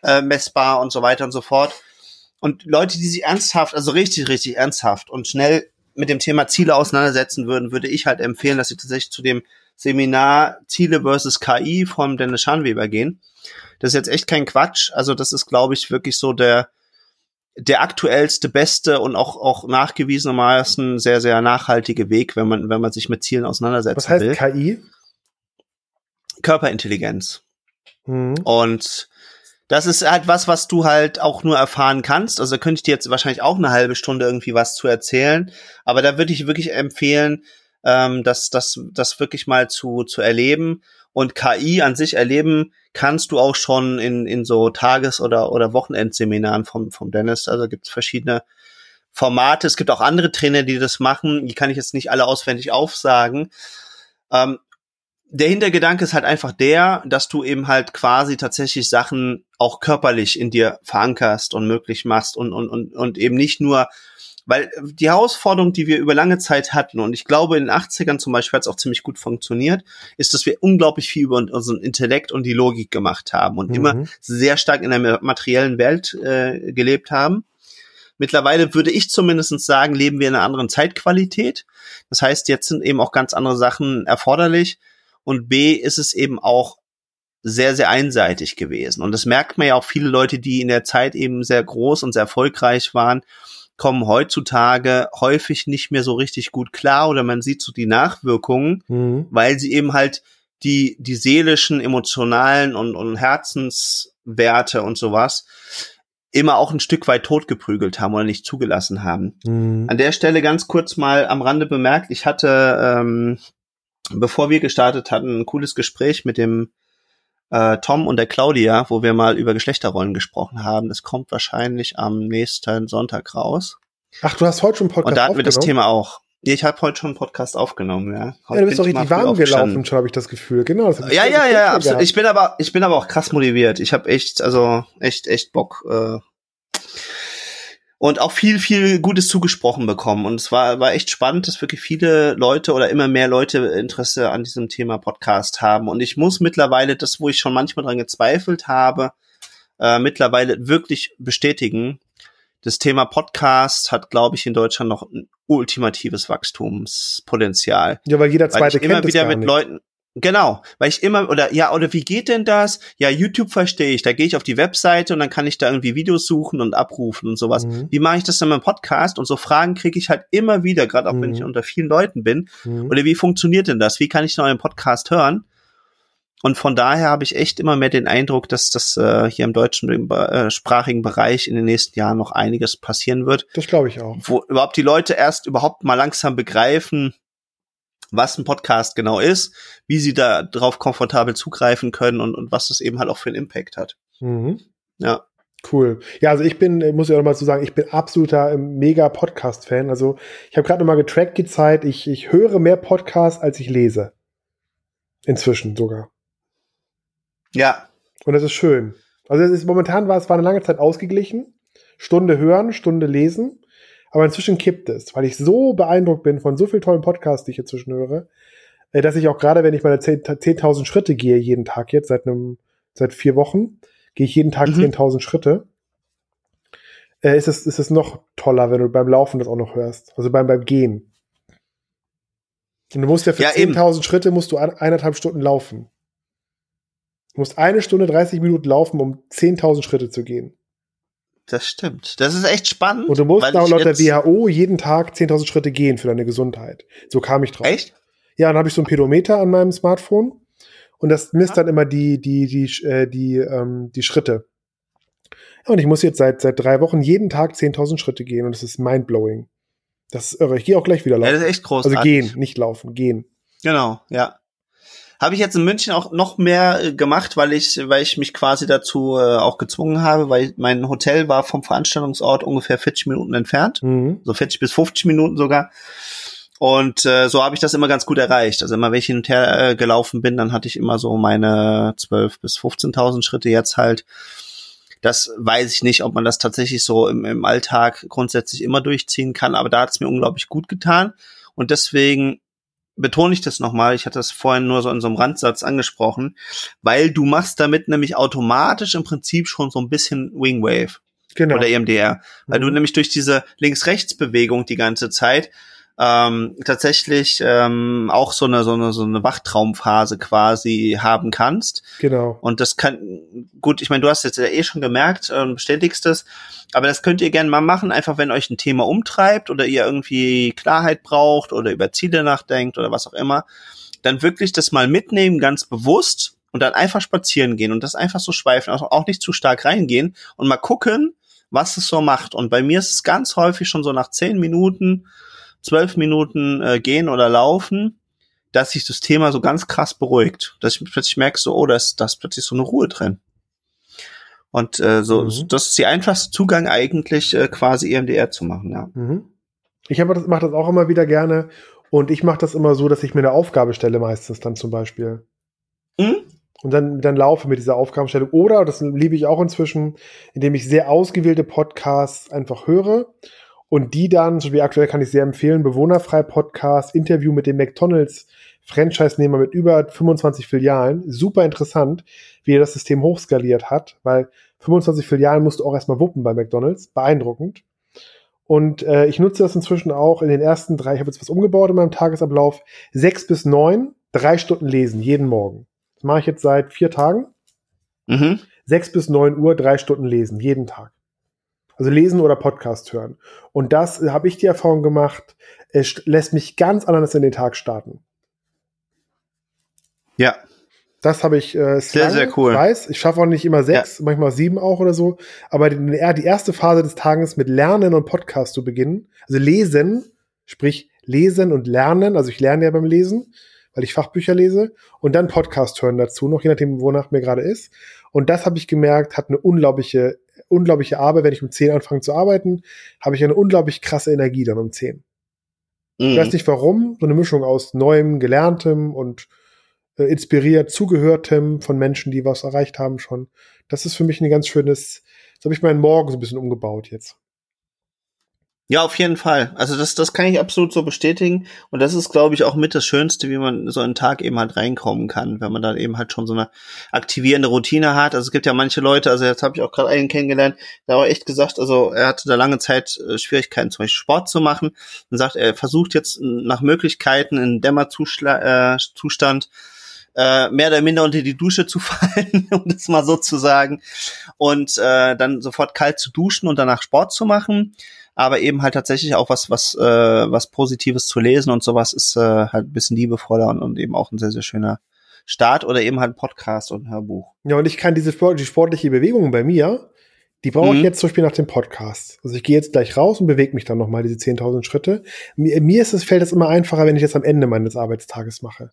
A: äh, messbar und so weiter und so fort. Und Leute, die sich ernsthaft, also richtig, richtig ernsthaft und schnell mit dem Thema Ziele auseinandersetzen würden, würde ich halt empfehlen, dass sie tatsächlich zu dem Seminar Ziele versus KI von Dennis Schanweber gehen das ist jetzt echt kein Quatsch. Also das ist, glaube ich, wirklich so der, der aktuellste, beste und auch, auch nachgewiesenermaßen sehr, sehr nachhaltige Weg, wenn man, wenn man sich mit Zielen auseinandersetzt. Was
B: heißt will. KI?
A: Körperintelligenz. Mhm. Und das ist halt was, was du halt auch nur erfahren kannst. Also da könnte ich dir jetzt wahrscheinlich auch eine halbe Stunde irgendwie was zu erzählen. Aber da würde ich wirklich empfehlen, ähm, das, das, das wirklich mal zu, zu erleben. Und KI an sich erleben kannst du auch schon in, in so Tages- oder, oder Wochenendseminaren vom, vom Dennis. Also gibt es verschiedene Formate. Es gibt auch andere Trainer, die das machen. Die kann ich jetzt nicht alle auswendig aufsagen. Ähm, der Hintergedanke ist halt einfach der, dass du eben halt quasi tatsächlich Sachen auch körperlich in dir verankerst und möglich machst und, und, und, und eben nicht nur weil äh, die Herausforderung, die wir über lange Zeit hatten, und ich glaube in den 80ern zum Beispiel hat es auch ziemlich gut funktioniert, ist, dass wir unglaublich viel über unseren Intellekt und die Logik gemacht haben und mhm. immer sehr stark in der materiellen Welt äh, gelebt haben. Mittlerweile würde ich zumindest sagen, leben wir in einer anderen Zeitqualität. Das heißt, jetzt sind eben auch ganz andere Sachen erforderlich. Und B ist es eben auch sehr, sehr einseitig gewesen. Und das merkt man ja auch viele Leute, die in der Zeit eben sehr groß und sehr erfolgreich waren kommen heutzutage häufig nicht mehr so richtig gut klar oder man sieht so die Nachwirkungen, mhm. weil sie eben halt die, die seelischen, emotionalen und, und Herzenswerte und sowas immer auch ein Stück weit totgeprügelt haben oder nicht zugelassen haben. Mhm. An der Stelle ganz kurz mal am Rande bemerkt, ich hatte, ähm, bevor wir gestartet hatten, ein cooles Gespräch mit dem äh, Tom und der Claudia, wo wir mal über Geschlechterrollen gesprochen haben. Das kommt wahrscheinlich am nächsten Sonntag raus.
B: Ach, du hast heute schon
A: Podcast Und da hatten wir das Thema auch. Ich habe heute schon einen Podcast aufgenommen, ja.
B: Heute ja, du bist doch richtig warm gelaufen, schon habe ich das Gefühl. Genau. Das
A: ja, ja, ja, absolut. Ich bin aber, ich bin aber auch krass motiviert. Ich habe echt, also echt, echt Bock, äh, und auch viel, viel Gutes zugesprochen bekommen. Und es war, war echt spannend, dass wirklich viele Leute oder immer mehr Leute Interesse an diesem Thema Podcast haben. Und ich muss mittlerweile das, wo ich schon manchmal dran gezweifelt habe, äh, mittlerweile wirklich bestätigen. Das Thema Podcast hat, glaube ich, in Deutschland noch ein ultimatives Wachstumspotenzial.
B: Ja, weil jeder zweite
A: weil ich immer wieder mit nicht. Leuten Genau, weil ich immer oder ja oder wie geht denn das? Ja, YouTube verstehe ich. Da gehe ich auf die Webseite und dann kann ich da irgendwie Videos suchen und abrufen und sowas. Mhm. Wie mache ich das mit dem Podcast? Und so Fragen kriege ich halt immer wieder, gerade auch mhm. wenn ich unter vielen Leuten bin. Mhm. Oder wie funktioniert denn das? Wie kann ich einen Podcast hören? Und von daher habe ich echt immer mehr den Eindruck, dass das äh, hier im deutschen äh, sprachigen Bereich in den nächsten Jahren noch einiges passieren wird.
B: Das glaube ich auch.
A: Wo überhaupt die Leute erst überhaupt mal langsam begreifen, was ein Podcast genau ist, wie sie da drauf komfortabel zugreifen können und, und was das eben halt auch für einen Impact hat.
B: Mhm.
A: Ja.
B: Cool. Ja, also ich bin, muss ich auch mal so sagen, ich bin absoluter ähm, mega Podcast-Fan. Also ich habe gerade noch mal getrackt die Zeit. Ich, ich höre mehr Podcasts, als ich lese. Inzwischen sogar.
A: Ja.
B: Und das ist schön. Also es ist momentan war es war eine lange Zeit ausgeglichen. Stunde hören, Stunde lesen. Aber inzwischen kippt es, weil ich so beeindruckt bin von so vielen tollen Podcasts, die ich inzwischen höre, äh, dass ich auch gerade, wenn ich meine 10.000 Schritte gehe jeden Tag jetzt, seit einem, seit vier Wochen, gehe ich jeden Tag mhm. 10.000 Schritte, äh, ist, es, ist es noch toller, wenn du beim Laufen das auch noch hörst. Also beim, beim Gehen. Und du musst ja für ja, 10.000 Schritte musst du eineinhalb Stunden laufen. Du musst eine Stunde 30 Minuten laufen, um 10.000 Schritte zu gehen.
A: Das stimmt. Das ist echt spannend.
B: Und du musst auch laut der WHO jeden Tag 10.000 Schritte gehen für deine Gesundheit. So kam ich drauf.
A: Echt?
B: Ja, dann habe ich so ein Pedometer an meinem Smartphone und das misst dann immer die, die, die, äh, die, ähm, die Schritte. und ich muss jetzt seit, seit drei Wochen jeden Tag 10.000 Schritte gehen und das ist mindblowing. Das ist irre. Ich gehe auch gleich wieder laufen. Ja,
A: das ist echt großartig.
B: Also gehen, nicht laufen, gehen.
A: Genau, ja. Habe ich jetzt in München auch noch mehr äh, gemacht, weil ich, weil ich mich quasi dazu äh, auch gezwungen habe, weil mein Hotel war vom Veranstaltungsort ungefähr 40 Minuten entfernt, mhm. so 40 bis 50 Minuten sogar. Und äh, so habe ich das immer ganz gut erreicht. Also immer, wenn ich hin und her äh, gelaufen bin, dann hatte ich immer so meine 12 bis 15.000 Schritte jetzt halt. Das weiß ich nicht, ob man das tatsächlich so im, im Alltag grundsätzlich immer durchziehen kann, aber da hat es mir unglaublich gut getan. Und deswegen betone ich das nochmal, ich hatte das vorhin nur so in so einem Randsatz angesprochen, weil du machst damit nämlich automatisch im Prinzip schon so ein bisschen Wingwave. Genau. Oder EMDR. Weil mhm. du nämlich durch diese Links-Rechts-Bewegung die ganze Zeit ähm, tatsächlich ähm, auch so eine, so eine so eine Wachtraumphase quasi haben kannst.
B: Genau.
A: Und das kann gut, ich meine, du hast jetzt ja eh schon gemerkt und äh, bestätigst es, aber das könnt ihr gerne mal machen, einfach wenn euch ein Thema umtreibt oder ihr irgendwie Klarheit braucht oder über Ziele nachdenkt oder was auch immer, dann wirklich das mal mitnehmen, ganz bewusst und dann einfach spazieren gehen und das einfach so schweifen, also auch nicht zu stark reingehen und mal gucken, was es so macht. Und bei mir ist es ganz häufig schon so nach zehn Minuten, zwölf Minuten äh, gehen oder laufen, dass sich das Thema so ganz krass beruhigt. Dass ich plötzlich merke, so, oh, da ist, da ist plötzlich so eine Ruhe drin. Und äh, so, mhm. das ist der einfachste Zugang eigentlich, äh, quasi EMDR zu machen, ja.
B: Mhm. Ich das, mache das auch immer wieder gerne und ich mache das immer so, dass ich mir eine Aufgabe stelle, meistens dann zum Beispiel. Mhm. Und dann, dann laufe mit dieser Aufgabenstellung. Oder, das liebe ich auch inzwischen, indem ich sehr ausgewählte Podcasts einfach höre und die dann, so wie aktuell kann ich sehr empfehlen, Bewohnerfrei Podcast, Interview mit dem McDonalds Franchise-Nehmer mit über 25 Filialen. Super interessant, wie er das System hochskaliert hat, weil 25 Filialen musst du auch erstmal wuppen bei McDonalds. Beeindruckend. Und äh, ich nutze das inzwischen auch in den ersten drei, ich habe jetzt was umgebaut in meinem Tagesablauf, sechs bis neun, drei Stunden lesen, jeden Morgen. Das mache ich jetzt seit vier Tagen. Mhm. Sechs bis neun Uhr, drei Stunden lesen, jeden Tag. Also lesen oder Podcast hören. Und das habe ich die Erfahrung gemacht, es lässt mich ganz anders in den Tag starten.
A: Ja.
B: Das habe ich
A: äh, sehr, lang, sehr cool.
B: Ich weiß, ich schaffe auch nicht immer sechs, ja. manchmal sieben auch oder so. Aber die, die erste Phase des Tages mit Lernen und Podcast zu beginnen, also lesen, sprich lesen und lernen, also ich lerne ja beim Lesen, weil ich Fachbücher lese und dann Podcast hören dazu, noch je nachdem, wonach mir gerade ist. Und das habe ich gemerkt, hat eine unglaubliche, unglaubliche Arbeit. Wenn ich um zehn anfange zu arbeiten, habe ich eine unglaublich krasse Energie dann um zehn. Mhm. Ich weiß nicht warum, so eine Mischung aus Neuem, Gelerntem und äh, inspiriert, zugehörtem von Menschen, die was erreicht haben schon. Das ist für mich ein ganz schönes, so habe ich meinen Morgen so ein bisschen umgebaut jetzt.
A: Ja, auf jeden Fall. Also das, das kann ich absolut so bestätigen. Und das ist, glaube ich, auch mit das Schönste, wie man so einen Tag eben halt reinkommen kann, wenn man dann eben halt schon so eine aktivierende Routine hat. Also es gibt ja manche Leute, also jetzt habe ich auch gerade einen kennengelernt, der auch echt gesagt, also er hatte da lange Zeit äh, Schwierigkeiten, zum Beispiel Sport zu machen und sagt, er versucht jetzt nach Möglichkeiten in Dämmerzustand äh, mehr oder minder unter die Dusche zu fallen, um das mal so zu sagen, und äh, dann sofort kalt zu duschen und danach Sport zu machen. Aber eben halt tatsächlich auch was, was, äh, was Positives zu lesen und sowas ist äh, halt ein bisschen liebevoller und, und eben auch ein sehr, sehr schöner Start oder eben halt Podcast und Hörbuch.
B: Ja, und ich kann diese die sportliche Bewegung bei mir, die brauche ich mhm. jetzt zum Beispiel nach dem Podcast. Also ich gehe jetzt gleich raus und bewege mich dann nochmal diese 10.000 Schritte. Mir, mir ist es, fällt es immer einfacher, wenn ich das am Ende meines Arbeitstages mache.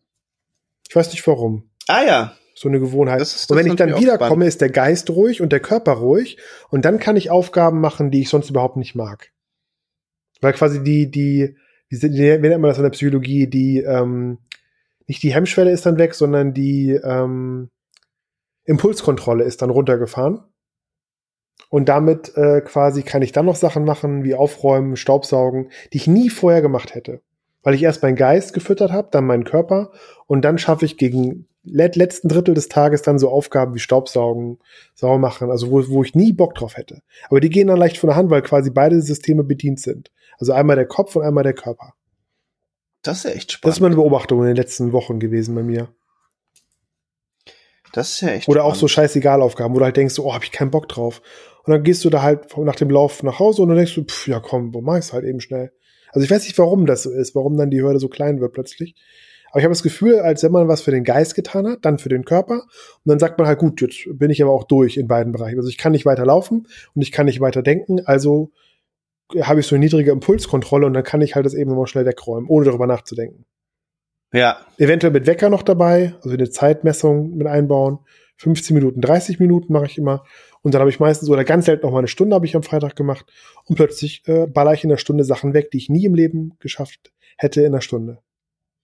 B: Ich weiß nicht warum.
A: Ah ja.
B: So eine Gewohnheit. Und wenn ich dann wiederkomme, ist der Geist ruhig und der Körper ruhig. Und dann kann ich Aufgaben machen, die ich sonst überhaupt nicht mag. Weil quasi die, die, wie, wie nennt man das in der Psychologie, die, ähm, nicht die Hemmschwelle ist dann weg, sondern die ähm, Impulskontrolle ist dann runtergefahren. Und damit äh, quasi kann ich dann noch Sachen machen, wie aufräumen, Staubsaugen, die ich nie vorher gemacht hätte. Weil ich erst meinen Geist gefüttert habe, dann meinen Körper und dann schaffe ich gegen let letzten Drittel des Tages dann so Aufgaben wie Staubsaugen, sauber machen, also wo, wo ich nie Bock drauf hätte. Aber die gehen dann leicht von der Hand, weil quasi beide Systeme bedient sind. Also einmal der Kopf und einmal der Körper.
A: Das ist ja echt spannend.
B: Das ist meine Beobachtung in den letzten Wochen gewesen bei mir.
A: Das ist ja echt
B: Oder spannend. auch so scheißegal Aufgaben, wo du halt denkst, oh, hab ich keinen Bock drauf. Und dann gehst du da halt nach dem Lauf nach Hause und dann denkst du, pff, ja komm, wo mach ich's halt eben schnell. Also ich weiß nicht, warum das so ist, warum dann die Hürde so klein wird plötzlich. Aber ich habe das Gefühl, als wenn man was für den Geist getan hat, dann für den Körper. Und dann sagt man halt, gut, jetzt bin ich aber auch durch in beiden Bereichen. Also ich kann nicht weiter laufen und ich kann nicht weiter denken. Also habe ich so eine niedrige Impulskontrolle und dann kann ich halt das eben nochmal schnell wegräumen, ohne darüber nachzudenken.
A: Ja.
B: Eventuell mit Wecker noch dabei, also eine Zeitmessung mit einbauen. 15 Minuten, 30 Minuten mache ich immer. Und dann habe ich meistens oder ganz selten noch mal eine Stunde habe ich am Freitag gemacht. Und plötzlich äh, baller ich in der Stunde Sachen weg, die ich nie im Leben geschafft hätte in der Stunde.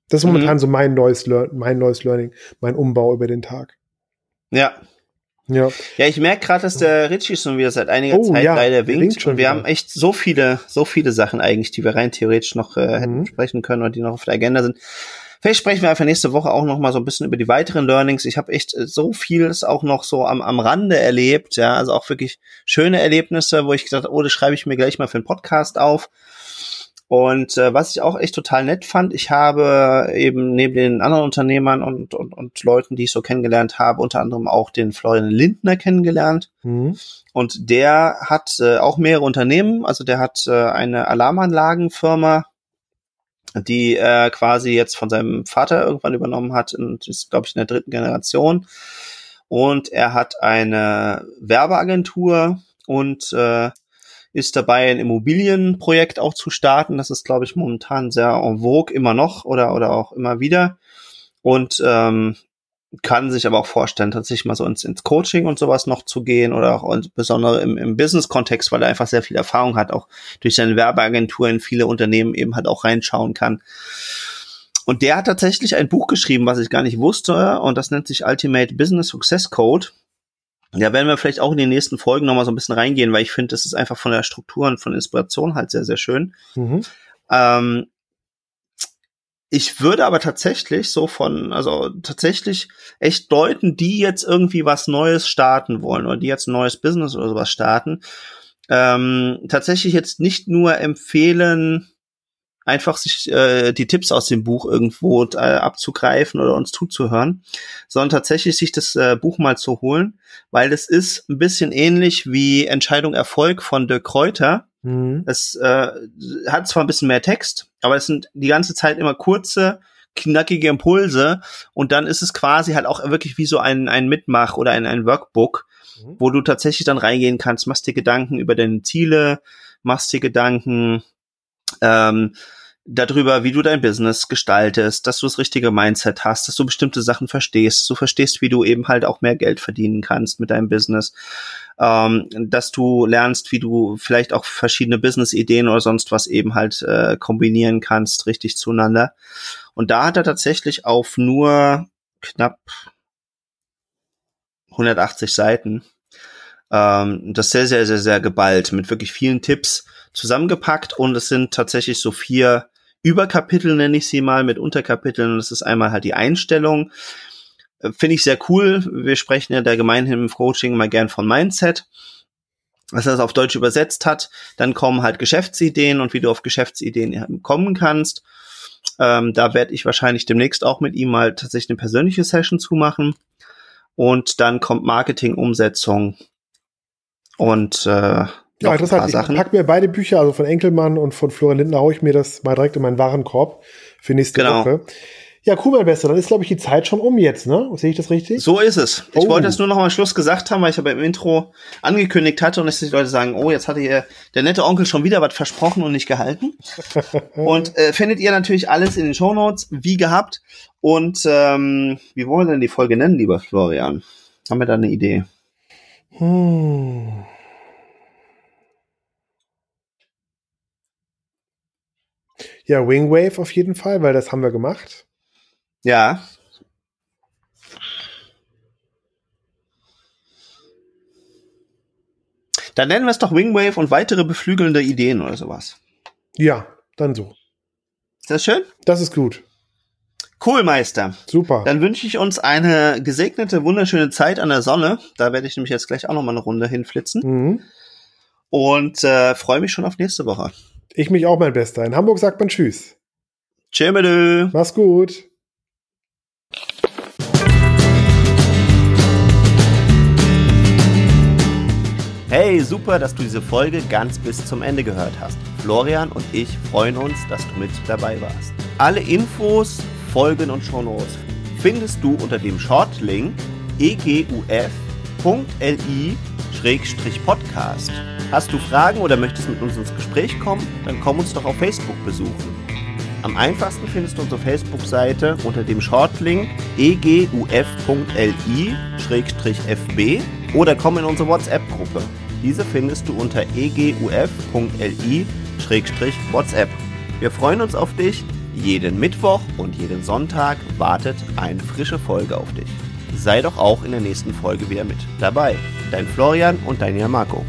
B: Das ist momentan mhm. so mein neues, mein neues Learning, mein Umbau über den Tag.
A: Ja.
B: Ja.
A: Ja, ich merke gerade, dass der Richie schon wieder seit einiger oh, Zeit ja, leider winkt. winkt und wir wieder. haben echt so viele, so viele Sachen eigentlich, die wir rein theoretisch noch äh, hätten mhm. sprechen können und die noch auf der Agenda sind. Vielleicht sprechen wir einfach nächste Woche auch noch mal so ein bisschen über die weiteren Learnings. Ich habe echt äh, so vieles auch noch so am, am Rande erlebt, ja, also auch wirklich schöne Erlebnisse, wo ich gesagt habe, oh, das schreibe ich mir gleich mal für einen Podcast auf. Und äh, was ich auch echt total nett fand, ich habe eben neben den anderen Unternehmern und, und, und Leuten, die ich so kennengelernt habe, unter anderem auch den Florian Lindner kennengelernt. Mhm. Und der hat äh, auch mehrere Unternehmen, also der hat äh, eine Alarmanlagenfirma, die er quasi jetzt von seinem Vater irgendwann übernommen hat und ist, glaube ich, in der dritten Generation. Und er hat eine Werbeagentur und äh, ist dabei, ein Immobilienprojekt auch zu starten. Das ist, glaube ich, momentan sehr en vogue, immer noch oder, oder auch immer wieder. Und ähm, kann sich aber auch vorstellen, tatsächlich mal so ins, ins Coaching und sowas noch zu gehen oder auch insbesondere im, im Business-Kontext, weil er einfach sehr viel Erfahrung hat, auch durch seine Werbeagentur in viele Unternehmen eben halt auch reinschauen kann. Und der hat tatsächlich ein Buch geschrieben, was ich gar nicht wusste, und das nennt sich Ultimate Business Success Code. Da werden wir vielleicht auch in den nächsten Folgen nochmal so ein bisschen reingehen, weil ich finde, das ist einfach von der Struktur und von Inspiration halt sehr, sehr schön. Mhm. Ähm, ich würde aber tatsächlich so von, also tatsächlich echt Leuten, die jetzt irgendwie was Neues starten wollen oder die jetzt ein neues Business oder sowas starten, ähm, tatsächlich jetzt nicht nur empfehlen, einfach sich äh, die Tipps aus dem Buch irgendwo äh, abzugreifen oder uns zuzuhören, sondern tatsächlich sich das äh, Buch mal zu holen, weil das ist ein bisschen ähnlich wie Entscheidung Erfolg von Dirk Kräuter. Mhm. Es äh, hat zwar ein bisschen mehr Text, aber es sind die ganze Zeit immer kurze, knackige Impulse und dann ist es quasi halt auch wirklich wie so ein, ein Mitmach oder ein, ein Workbook, mhm. wo du tatsächlich dann reingehen kannst, machst dir Gedanken über deine Ziele, machst dir Gedanken ähm, darüber, wie du dein Business gestaltest, dass du das richtige Mindset hast, dass du bestimmte Sachen verstehst, du verstehst, wie du eben halt auch mehr Geld verdienen kannst mit deinem Business, ähm, dass du lernst, wie du vielleicht auch verschiedene Business-Ideen oder sonst was eben halt äh, kombinieren kannst, richtig zueinander. Und da hat er tatsächlich auf nur knapp 180 Seiten ähm, das sehr, sehr, sehr, sehr geballt mit wirklich vielen Tipps zusammengepackt und es sind tatsächlich so vier Überkapitel, nenne ich sie mal, mit Unterkapiteln. Und das ist einmal halt die Einstellung. Äh, finde ich sehr cool. Wir sprechen ja der gemeinhin im Coaching mal gern von Mindset was er das auf Deutsch übersetzt hat. Dann kommen halt Geschäftsideen und wie du auf Geschäftsideen kommen kannst. Ähm, da werde ich wahrscheinlich demnächst auch mit ihm mal tatsächlich eine persönliche Session zumachen. Und dann kommt Marketing, Umsetzung und äh,
B: ja, interessant. Ich pack mir beide Bücher, also von Enkelmann und von Florian Lindner, haue ich mir das mal direkt in meinen Warenkorb für nächste genau. Woche. Ja, cool, mein Bester. Dann ist, glaube ich, die Zeit schon um jetzt, ne? Sehe ich das richtig?
A: So ist es. Ich
B: Oh.
A: wollte das nur noch am Schluss gesagt haben, weil ich aber im Intro angekündigt hatte und dass die Leute sagen, oh, jetzt hatte hier der nette Onkel schon wieder was versprochen und nicht gehalten. und äh, findet ihr natürlich alles in den Shownotes, wie gehabt. Und ähm, wie wollen wir denn die Folge nennen, lieber Florian? Haben wir da eine Idee?
B: Hm. Ja, Wingwave auf jeden Fall, weil das haben wir gemacht.
A: Ja. Dann nennen wir es doch Wingwave und weitere beflügelnde Ideen oder sowas.
B: Ja, dann so.
A: Ist das schön?
B: Das ist gut.
A: Cool, Meister.
B: Super.
A: Dann wünsche ich uns eine gesegnete, wunderschöne Zeit an der Sonne. Da werde ich nämlich jetzt gleich auch noch mal eine Runde hinflitzen.
B: Mhm.
A: Und äh, freue mich schon auf nächste Woche.
B: Ich mich auch, mein Bester. In Hamburg sagt man Tschüss.
A: Tschüss.
B: Mach's gut.
A: Hey, super, dass du diese Folge ganz bis zum Ende gehört hast. Florian und ich freuen uns, dass du mit dabei warst. Alle Infos, Folgen und Shownotes findest du unter dem Shortlink eguf.li-podcast. Hast du Fragen oder möchtest mit uns ins Gespräch kommen? Dann komm uns doch auf Facebook besuchen. Am einfachsten findest du unsere Facebook-Seite unter dem Shortlink eguf.li-fb oder komm in unsere WhatsApp-Gruppe. Diese findest du unter eguf.li-whatsapp. Wir freuen uns auf dich. Jeden Mittwoch und jeden Sonntag wartet eine frische Folge auf dich. Sei doch auch in der nächsten Folge wieder mit dabei. Dein Florian und dein Jan Marco.